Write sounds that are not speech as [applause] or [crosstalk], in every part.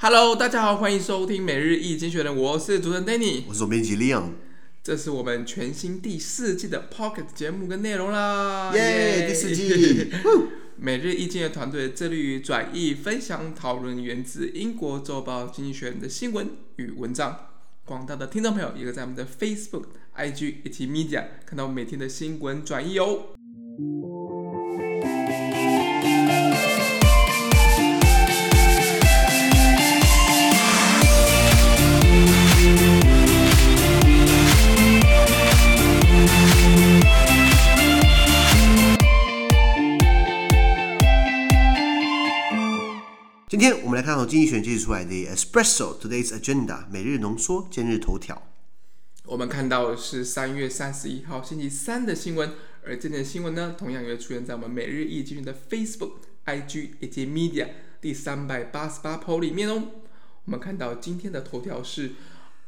Hello，大家好，欢迎收听每日一经济学人，我是主持人 Danny，我是总编辑 Leon，这是我们全新第四季的 Pocket 节目跟内容啦，耶、yeah, 第四季。[laughs] 每日一经济学团队致力于转译、分享、讨论源自英国周报《经济学人》的新闻与文章。广大的听众朋友也可以在我们的 Facebook、IG 以及 Media 看到每天的新闻转译哦。今天我们来看到经济学人揭示出来的 Espresso Today's Agenda 每日浓缩今日头条。我们看到是三月三十一号星期三的新闻，而这件新闻呢，同样也会出现在我们每日一经的 Facebook、IG 以及 Media 第三百八十八 po 里面哦。我们看到今天的头条是。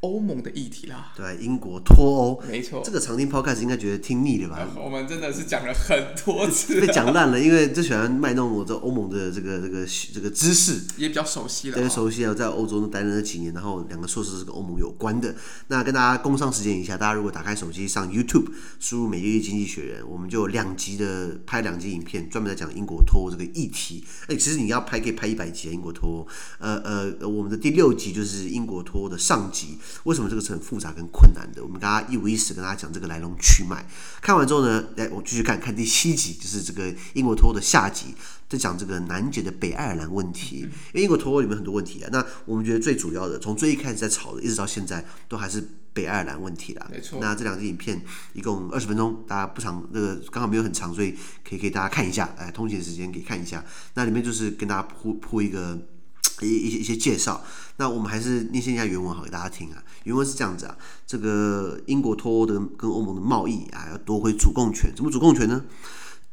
欧盟的议题啦，对，英国脱欧，没错，这个常听 podcast 应该觉得听腻了吧？我们真的是讲了很多次，被讲烂了，因为最喜欢卖弄我这欧盟的这个这个这个知识，也比较熟悉了，特别熟悉啊，在欧洲待了那几年，然后两个硕士是跟欧盟有关的。那跟大家工商时间一下，大家如果打开手机上 YouTube，输入每日一经济学人，我们就有两集的拍两集影片，专门在讲英国脱欧这个议题。哎，其实你要拍可以拍一百集啊，英国脱欧。呃呃，我们的第六集就是英国脱欧的上集。为什么这个是很复杂跟困难的？我们跟大家一五一十跟大家讲这个来龙去脉。看完之后呢，来我继续看看第七集，就是这个英国脱欧的下集，在讲这个难解的北爱尔兰问题。因为英国脱欧里面很多问题啊，那我们觉得最主要的，从最一开始在吵的，一直到现在，都还是北爱尔兰问题啦。没错。那这两支影片一共二十分钟，大家不长，那个刚好没有很长，所以可以给大家看一下。哎，通勤时间可以看一下。那里面就是跟大家铺铺一个。一一些一些介绍，那我们还是念一下原文好给大家听啊。原文是这样子啊，这个英国脱欧的跟欧盟的贸易啊，要夺回主控权，怎么主控权呢？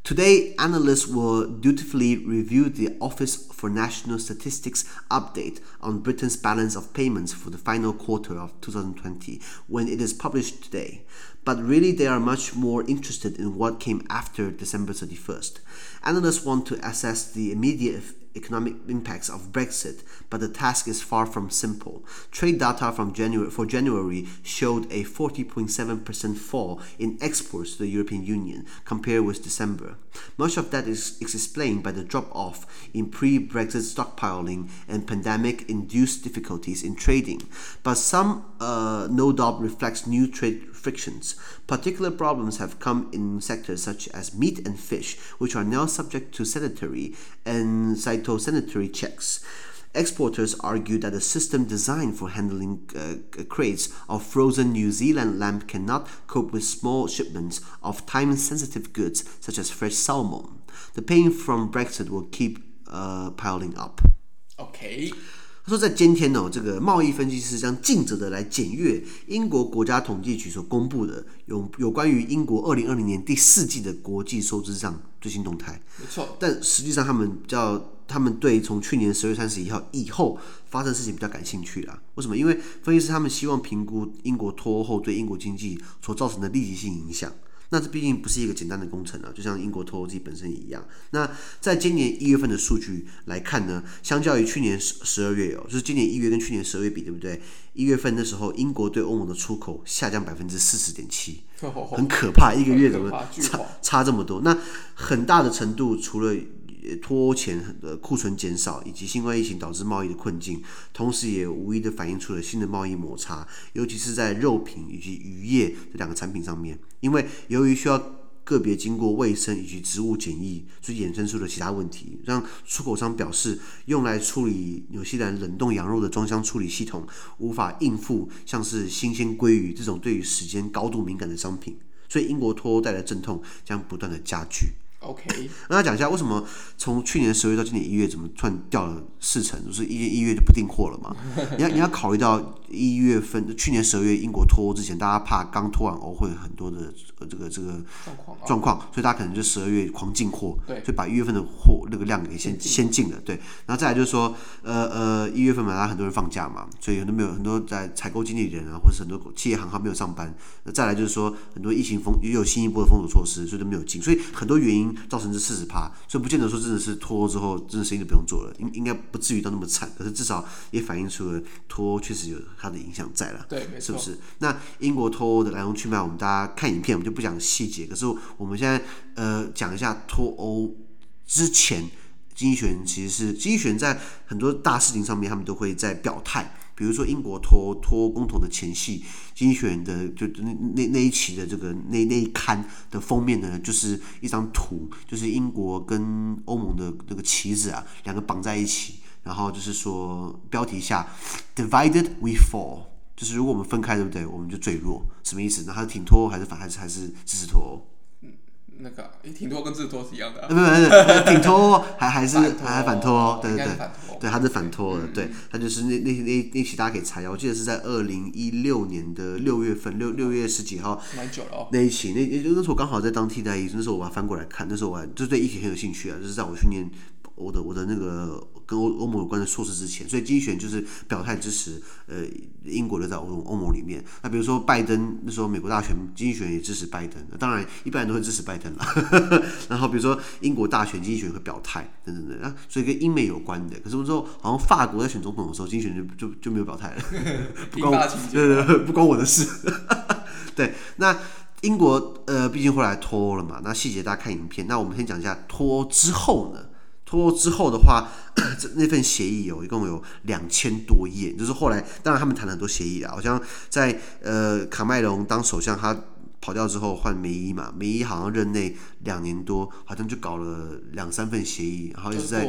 Today, analysts will dutifully review the Office for National Statistics update on Britain's balance of payments for the final quarter of 2020 when it is published today. But really, they are much more interested in what came after December 31st. Analysts want to assess the immediate economic impacts of Brexit, but the task is far from simple. Trade data from January for January showed a 40.7% fall in exports to the European Union compared with December. Much of that is, explained by the drop off in pre-Brexit stockpiling and pandemic-induced difficulties in trading, but some uh, no doubt reflects new trade frictions. Particular problems have come in sectors such as meat and fish, which are now subject to sanitary and phytosanitary checks. Exporters argue that a system designed for handling uh, crates of frozen New Zealand lamb cannot cope with small shipments of time sensitive goods such as fresh salmon. The pain from Brexit will keep uh, piling up. Okay. 他说，在今天呢，这个贸易分析师将尽责的来检阅英国国家统计局所公布的有有关于英国二零二零年第四季的国际收支账最新动态。没错，但实际上他们比较， 他们对从去年十月三十一号以后发生的事情比较感兴趣啦。为什么？因为分析师他们希望评估英国脱欧后对英国经济所造成的立即性影响。那这毕竟不是一个简单的工程啊，就像英国脱欧自己本身也一样。那在今年一月份的数据来看呢，相较于去年十十二月哦，就是今年一月跟去年十二月比，对不对？一月份的时候，英国对欧盟的出口下降百分之四十点七，[laughs] 很可怕，一个月怎么差差这么多？那很大的程度除了。脱欧前的库存减少，以及新冠疫情导致贸易的困境，同时也无疑的反映出了新的贸易摩擦，尤其是在肉品以及渔业这两个产品上面。因为由于需要个别经过卫生以及植物检疫，所以衍生出了其他问题，让出口商表示，用来处理纽西兰冷冻羊肉的装箱处理系统无法应付像是新鲜鲑鱼这种对于时间高度敏感的商品，所以英国脱欧带来阵痛将不断的加剧。OK，那他讲一下为什么从去年十月到今年一月怎么突然掉了四成？就是一月一月就不订货了嘛？[laughs] 你要你要考虑到一月份，去年十二月英国脱欧之前，大家怕刚脱完欧会有很多的这个这个状况，所以大家可能就十二月狂进货，对，就把一月份的货那个量给先先进了，对。然后再来就是说，呃呃，一月份嘛，大家很多人放假嘛，所以很多没有很多在采购经理人啊，或者是很多企业行号没有上班。那再来就是说，很多疫情封也有新一波的封锁措施，所以都没有进，所以很多原因。因造成这四十趴，所以不见得说真的是脱欧之后，真的生意就不用做了，应应该不至于到那么惨。可是至少也反映出了脱欧确实有它的影响在了，对，没错，是不是？那英国脱欧的来龙去脉，我们大家看影片，我们就不讲细节。可是我们现在呃讲一下脱欧之前，经济学人其实是经济学人在很多大事情上面，他们都会在表态。比如说英国脱脱公投的前夕，经济学人的就那那那一期的这个那那一刊的封面呢，就是一张图，就是英国跟欧盟的那个旗子啊，两个绑在一起，然后就是说标题下 “Divided we fall”，就是如果我们分开，对不对？我们就最弱，什么意思？那他是挺脱欧还是反还是还是支持脱欧？那个，诶，挺脱跟支持脱是一样的、啊。不不不，挺脱还还是 [laughs] 还还反脱？对对对，对，他是反脱的。对，他就是那那那那期大家可以查一下，我记得是在二零一六年的六月份，六六月十几号。蛮久了哦。那一期，那那那时候刚好在当替代役，那时候我把它翻过来看，那时候我还就对一起很有兴趣啊，就是在我训练。我的我的那个跟欧欧盟有关的硕士之前，所以经济学就是表态支持呃英国留在欧欧盟里面。那比如说拜登那时候美国大选，经济学也支持拜登。当然一般人都会支持拜登了。[laughs] 然后比如说英国大选，经济学人会表态等等等啊，所以跟英美有关的。可是我说好像法国在选总统的时候，经济学就就就没有表态了，[laughs] 不关我 [laughs] 对对对，不关我的事。对，那英国呃毕竟后来脱欧了嘛，那细节大家看影片。那我们先讲一下脱欧之后呢。脱欧之后的话，[clears throat] 这那份协议有一共有两千多页，就是后来当然他们谈了很多协议啊，好像在呃卡麦隆当首相他。跑掉之后换梅伊嘛，梅伊好像任内两年多，好像就搞了两三份协议，然后一直在，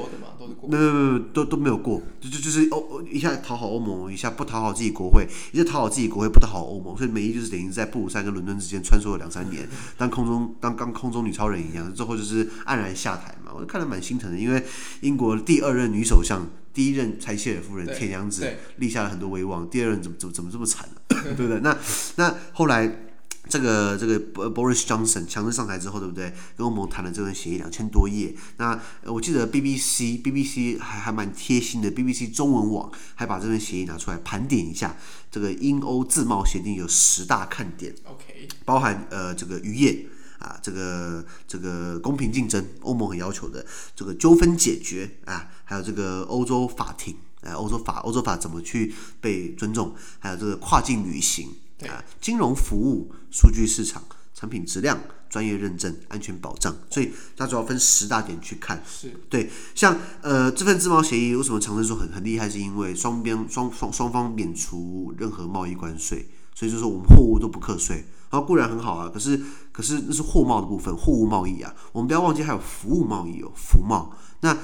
没有没有都都没有过，就就就是欧一下讨好欧盟，一下不讨好自己国会，一下讨好自己国会不讨好欧盟，所以梅伊就是等于在布鲁塞尔跟伦敦之间穿梭了两三年，当空中当刚空中女超人一样，最后就是黯然下台嘛，我就看得蛮心疼的，因为英国第二任女首相，第一任柴契尔夫人铁娘子立下了很多威望，第二任怎么怎么怎么这么惨呢？对不对？那那后来。这个这个 Boris Johnson 强势上台之后，对不对？跟欧盟谈了这份协议两千多页。那我记得 BBC BBC 还还蛮贴心的，BBC 中文网还把这份协议拿出来盘点一下。这个英欧自贸协定有十大看点，OK，包含呃这个渔业啊，这个这个公平竞争，欧盟很要求的这个纠纷解决啊，还有这个欧洲法庭，啊，欧洲法欧洲法怎么去被尊重，还有这个跨境旅行。啊，金融服务、数据市场、产品质量、专业认证、安全保障，所以它主要分十大点去看。是对，像呃这份自贸协议为什么长生说很很厉害，是因为双边双双双方免除任何贸易关税，所以就是说我们货物都不课税，然后固然很好啊，可是可是那是货贸的部分，货物贸易啊，我们不要忘记还有服务贸易哦，服贸那。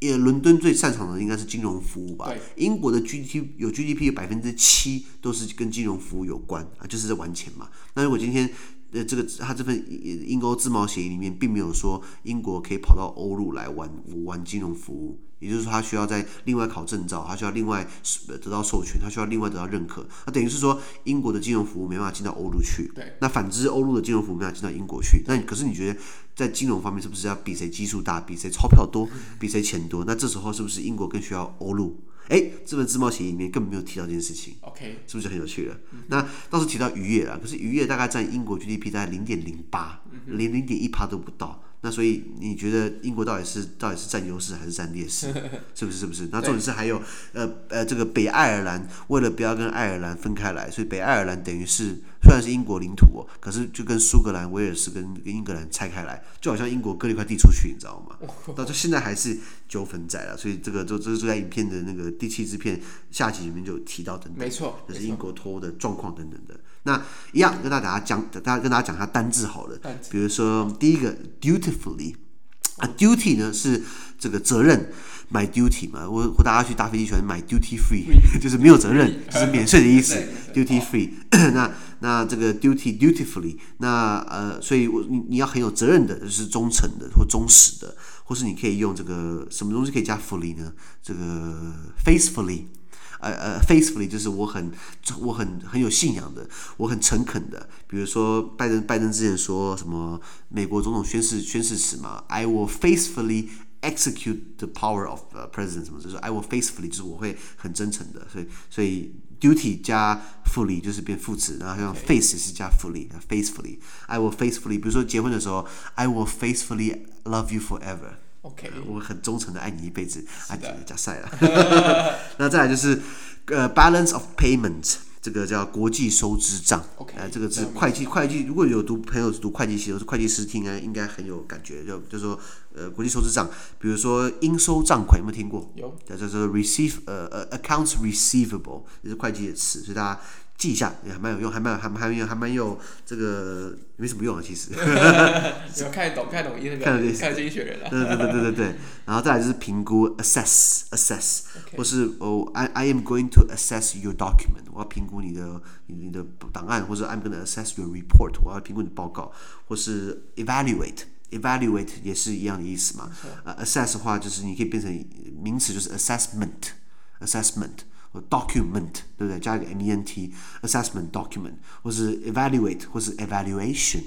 也，伦敦最擅长的应该是金融服务吧？对，英国的 GDP 有 GDP 有百分之七都是跟金融服务有关啊，就是在玩钱嘛。那如果今天呃这个他这份英欧自贸协议里面并没有说英国可以跑到欧陆来玩玩金融服务。也就是说，他需要再另外考证照，他需要另外得到授权，他需要另外得到认可。那等于是说，英国的金融服务没办法进到欧陆去。对。那反之，欧陆的金融服务没办法进到英国去。那可是你觉得，在金融方面，是不是要比谁基数大，比谁钞票多，比谁钱多？那这时候是不是英国更需要欧陆？哎，这份自贸协议里面根本没有提到这件事情。OK，是不是很有趣了？那倒是提到渔业了，可是渔业大概占英国 GDP 大概零点零八，连零点一趴都不到。那所以你觉得英国到底是到底是占优势还是占劣势？[laughs] 是不是？是不是？那重点是还有呃呃，这个北爱尔兰为了不要跟爱尔兰分开来，所以北爱尔兰等于是虽然是英国领土哦，可是就跟苏格兰、威尔士跟跟英格兰拆开来，就好像英国割了一块地出去，你知道吗？[laughs] 到这现在还是纠纷在了，所以这个就这是在影片的那个第七支片下集里面就有提到等等，没错，就是英国脱欧的状况等等的。那一样跟大家讲，大家跟大家讲一下单字好了。比如说第一个 dutifully 啊，duty 呢是这个责任，买 duty 嘛，我我大家去搭飞机喜欢买 duty free，[laughs] 就是没有责任，就是免税的意思。duty free，[clears throat] 那那这个 duty dutifully，那呃，所以我你你要很有责任的，就是忠诚的或忠实的，或是你可以用这个什么东西可以加 fully 呢？这个 faithfully。呃呃，faithfully 就是我很我很很有信仰的，我很诚恳的。比如说拜登拜登之前说什么美国总统宣誓宣誓词嘛，I will faithfully execute the power of、uh, president 什么，就是 I will faithfully，就是我会很真诚的，所以所以 duty 加 fully 就是变副词，然后像 face 也是加 fully，faithfully，I will faithfully，比如说结婚的时候，I will faithfully love you forever。OK，我很忠诚的爱你一辈子，啊，加赛了。那再来就是呃 balance of payment。这个叫国际收支账，哎 Okay,、呃，这个是会计，会计如果有读朋友是读会计系，或是会计师听，应该应该很有感觉，就就是说，呃，国际收支账，比如说应收账款，有没有听过？有，叫做 receive，呃呃，accounts receivable，也是会计的词，所以大家。记一下也还蛮有用，还蛮还还有还蛮有这个没什么用啊，其实。有看得懂，看得懂那个，看得懂看经济学人了。对对对对对对，然后再来就是评估，assess assess，或是哦，I I am going to assess your document，我要评估你的你的档案，或者 I'm going to assess your report，我要评估你的报告，或是 evaluate，evaluate 也是一样的意思嘛。呃，assess 的话就是你可以变成名词，就是 assessment，assessment。Document 对不对？加一个 ment，assessment document，或是 evaluate，或是 evaluation。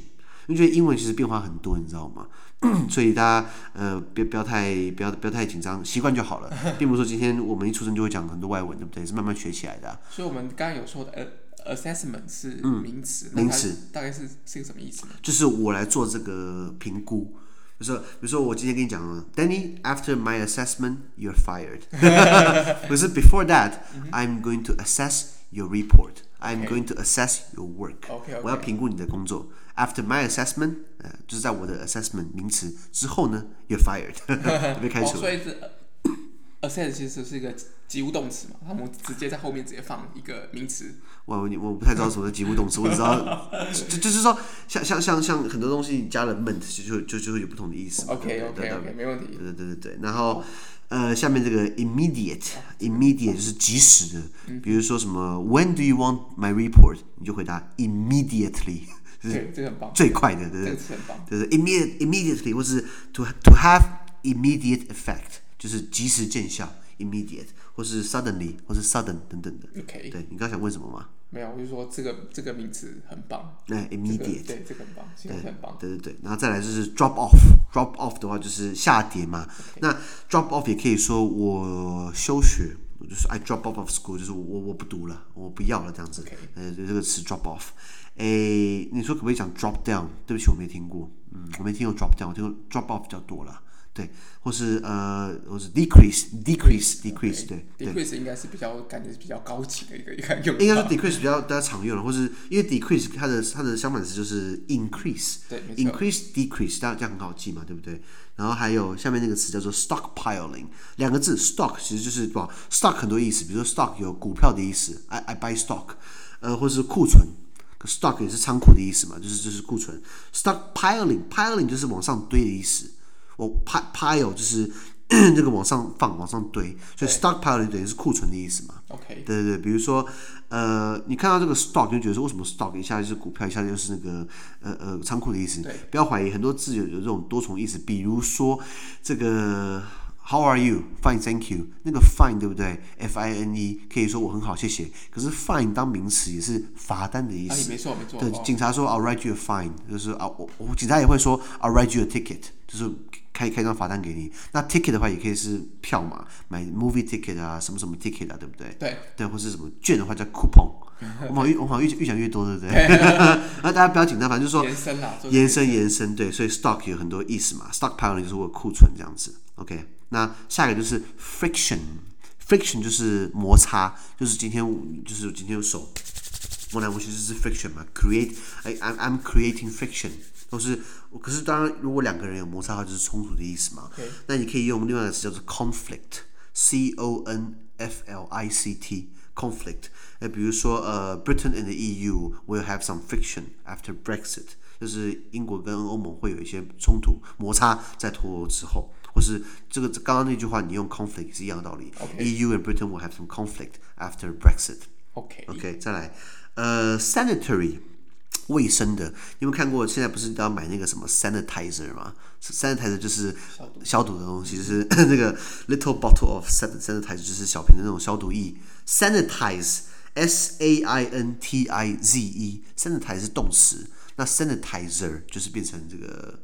因为觉得英文其实变化很多，你知道吗？[clears throat] 所以大家呃，不要不要太不要不要太紧张，习惯就好了，[laughs] 并不是说今天我们一出生就会讲很多外文，对不对？是慢慢学起来的啊。所以我们刚刚有说的 assessment 是名词，名词大概是是个什么意思呢？就是我来做这个评估。就是，比如说我今天跟你讲了，Danny，after my assessment, you're fired。[laughs] [laughs] 可是 before that, I'm going to assess your report. I'm going to assess your work. OK，我要评估你的工作。After my assessment，呃，就是在我的 assessment 名词之后呢，you're fired，被开除。所以是 [laughs] assess 其实是一个及物动词嘛，他们直接在后面直接放一个名词。我我我不太知道什么是及物动词，我只知道 [laughs] 就就是说像像像像很多东西你加了 ment 就就就会有不同的意思。OK OK OK 没问题。对对对对对，然后呃下面这个 immediate immediate 就是即时的，比如说什么 When do you want my report？你就回答 immediately，对，这个很棒，最快的，对对，这个很棒，对对，immediate immediately 或是 to to have immediate effect，就是及时见效，immediate。或是 suddenly，或是 sudden 等等的。OK。对，你刚想问什么吗？没有，我就说这个这个名词很棒。哎，immediate，对，这个很棒，形容词很棒。对对对，然后再来就是 drop off，drop off 的话就是下跌嘛。那 drop off 也可以说我休学，就是 I drop off of school，就是我我不读了，我不要了这样子。呃，这个词 drop off。哎，你说可不可以讲 drop down？对不起，我没听过。嗯，我没听过 drop down，我听过 drop off 比较多了。对，或是呃，或是 decrease，decrease，decrease，对，decrease 应该是比较感觉是比较高级的一个一个用。应该是 decrease 比较大家常用的，或是因为 decrease 它的它的相反词就是 increase，对，increase decrease，大家这样很好记嘛，对不对？然后还有下面那个词叫做 stockpiling，两个字 stock 其实就是不 stock 很多意思，比如说 stock 有股票的意思，I I buy stock，呃，或是库存，stock 也是仓库的意思嘛，就是就是库存，stockpiling，piling 就是往上堆的意思。我 pile 就是 [coughs] 这个往上放、往上堆，所以 stockpile 等于是库存的意思嘛。OK，对对对，比如说呃，你看到这个 stock 就觉得说为什么 stock 一下就是股票，一下就是那个呃呃仓库的意思。对，不要怀疑，很多字有有这种多重意思。比如说这个 How are you? Fine, thank you。那个 fine 对不对？F I N E 可以说我很好，谢谢。可是 fine 当名词也是罚单的意思。没错没错。对，警察说 I'll write you a fine，就是啊我我警察也会说 I'll write you a ticket，就是。开开张罚单给你，那 ticket 的话也可以是票嘛，买 movie ticket 啊，什么什么 ticket 啊，对不对？对对，或是什么券的话叫 coupon。[laughs] 我好越我好越越讲越多，对不对？[laughs] 那大家不要紧张，反正就是说延伸啦，延伸延伸，对，所以 stock 有很多意思嘛，stockpile 就是我库存这样子。OK，那下一个就是 friction，friction 就是摩擦，就是今天就是今天有手摸来摸去就是 friction 嘛，create，哎 I'm I'm creating friction。都是，可是当然，如果两个人有摩擦的话，就是冲突的意思嘛。那.你可以用另外一个词叫做 conflict，c o n f l i c t，conflict。呃，比如说呃，Britain and the EU will have some friction after Brexit，就是英国跟欧盟会有一些冲突摩擦在脱欧之后，或是这个刚刚那句话你用 conflict 是一样的道理。EU and Britain will have some conflict after Brexit。OK OK，再来，呃，sanitary。卫生的，你有没有看过？现在不是都要买那个什么 sanitizer 吗？sanitizer 就是消毒的东西，就是那个 little bottle of sanitizer 就是小瓶的那种消毒液。sanitize，s a i n t i z e，sanitize 是动词，那 sanitizer 就是变成这个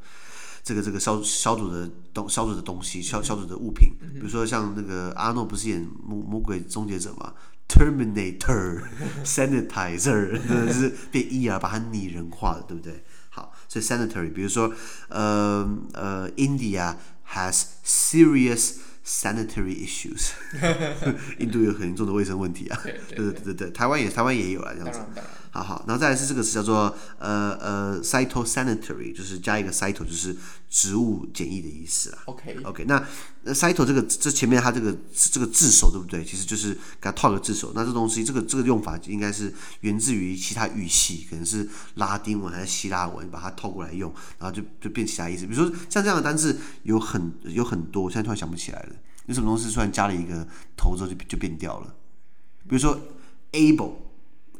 这个这个消消毒的东消毒的东西消消毒的物品，比如说像那个阿诺不是演魔魔鬼终结者嘛，Terminator [laughs] Sanitizer 就是变 ER 把它拟人化了，对不对？好，所以 sanitary，比如说呃呃，India has serious sanitary issues，[laughs] 印度有很严重的卫生问题啊，对对对对对，台湾也台湾也有啊，这样子。好好，然后再来是这个词叫做呃呃，cytosanitary，就是加一个 cyto，就是植物检疫的意思啦。OK OK，那那 cyto 这个这前面它这个这个字首对不对？其实就是给它套个字首。那这东西这个这个用法应该是源自于其他语系，可能是拉丁文还是希腊文，把它套过来用，然后就就变其他意思。比如说像这样的单字有很有很多，我现在突然想不起来了。有什么东西突然加了一个头之后就就变掉了？比如说 able。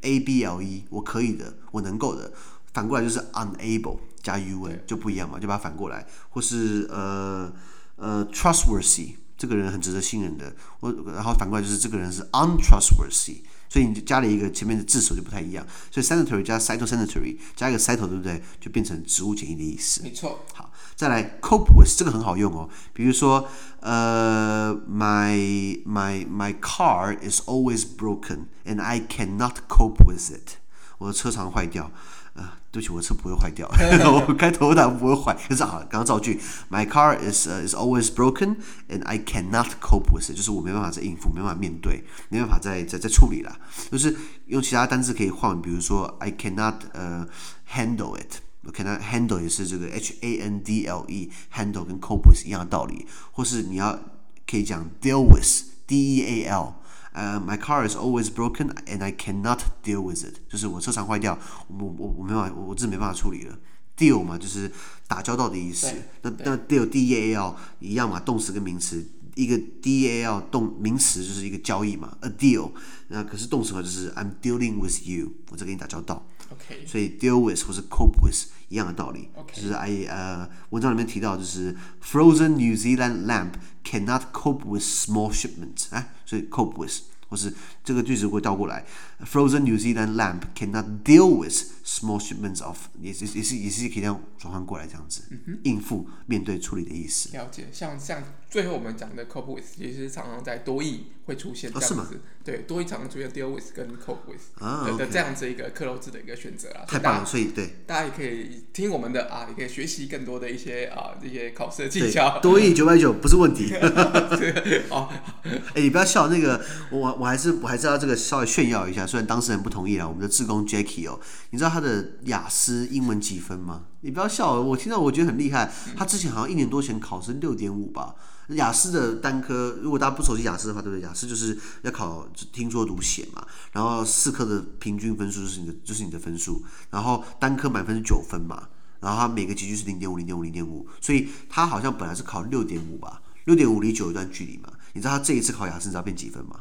A B L E，我可以的，我能够的，反过来就是 unable 加 u n 就不一样嘛，就把它反过来，或是呃呃 trustworthy，这个人很值得信任的，我然后反过来就是这个人是 untrustworthy，所以你就加了一个前面的字首就不太一样，所以 sanitary 加 cytosanitary 加一个 cyto 对不对？就变成植物检疫的意思。没错。好，再来 cope with 这个很好用哦，比如说呃 my my my car is always broken。And I cannot cope with it。我的车常坏掉，呃，对不起，我的车不会坏掉，我开头档不会坏。可是啊，刚刚造句，My [laughs] car is、uh, is always broken, and I cannot cope with it，就是我没办法再应付，没办法面对，没办法再再再处理了。就是用其他单词可以换，比如说 I cannot 呃、uh, handle it， 我 cannot handle 也是这个 H A N D L E，handle 跟 cope with 一样的道理。或是你要可以讲 deal with，D E A L。呃、uh,，My car is always broken and I cannot deal with it。就是我车常坏掉，我我我没办法，我自己没办法处理了。Deal 嘛，就是打交道的意思。那那 deal D E A L 一样嘛，动词跟名词，一个 D E A L 动名词就是一个交易嘛，a deal。那可是动词的话就是 I'm dealing with you，我在跟你打交道。OK。所以 deal with 或是 cope with 一样的道理。OK。就是 I 呃文章里面提到就是 Frozen New Zealand lamb cannot cope with small shipments。哎，所以 cope with。或是这个句子会倒过来，Frozen New Zealand lamb cannot deal with small shipments of，也是也是也是可以这样转换过来这样子，嗯、应付、面对、处理的意思。了解，像像最后我们讲的 cope with，也是常常在多义会出现这样子，哦、对，多义常常出现 deal with 跟 cope with 的、啊、的这样子一个克漏字的一个选择啊。太棒了，所以对，大家也可以听我们的啊，也可以学习更多的一些啊这些考试的技巧。多一九百九不是问题。[laughs] 哦，[laughs] 哎，你不要笑，那个我。我还是我还是要这个稍微炫耀一下，虽然当事人不同意啊。我们的志工 Jackie 哦，你知道他的雅思英文几分吗？你不要笑，我听到我觉得很厉害。他之前好像一年多前考是六点五吧。雅思的单科，如果大家不熟悉雅思的话，对不对？雅思就是要考听说读写嘛，然后四科的平均分数就是你的就是你的分数，然后单科满分是九分嘛，然后他每个级距是零点五零点五零点五，所以他好像本来是考六点五吧，六点五离九一段距离嘛。你知道他这一次考雅思，你知道变几分吗？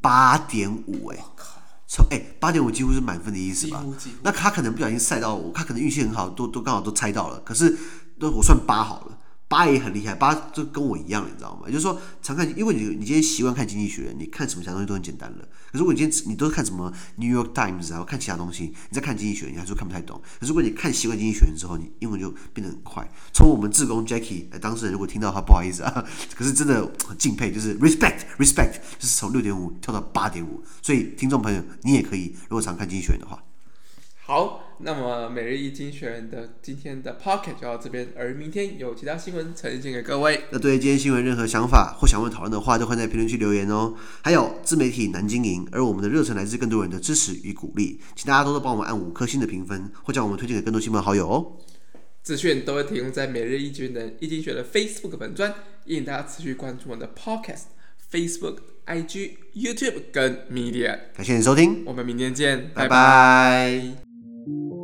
八点五哎，从哎八点五几乎是满分的意思吧？那他可能不小心晒到我，他可能运气很好，都都刚好都猜到了。可是那我算八好了。八也很厉害，八就跟我一样，你知道吗？就是说，常看，因为你你今天习惯看经济学，你看什么其他东西都很简单了。可是如果你今天你都是看什么 New York Times 啊，看其他东西，你在看经济学，你还是看不太懂。如果你看习惯经济学之后，你英文就变得很快。从我们自工 Jackie 当事人如果听到的话，不好意思啊，[laughs] 可是真的很敬佩，就是 respect respect，就是从六点五跳到八点五。所以听众朋友，你也可以，如果常看经济学的话。好，那么每日一经济学人的今天的 Pocket 就到这边，而明天有其他新闻呈现给各位。那对今天新闻任何想法或想问讨论的话，都欢迎在评论区留言哦。还有自媒体难经营，而我们的热忱来自更多人的支持与鼓励，请大家多多帮我们按五颗星的评分，或将我们推荐给更多亲朋好友哦。资讯都会提供在每日一经济的一经济学的 Facebook 本专，欢迎大家持续关注我们的 Podcast、Facebook、IG、YouTube 跟 Media。感谢你收听，我们明天见，拜拜。拜拜。Thank you.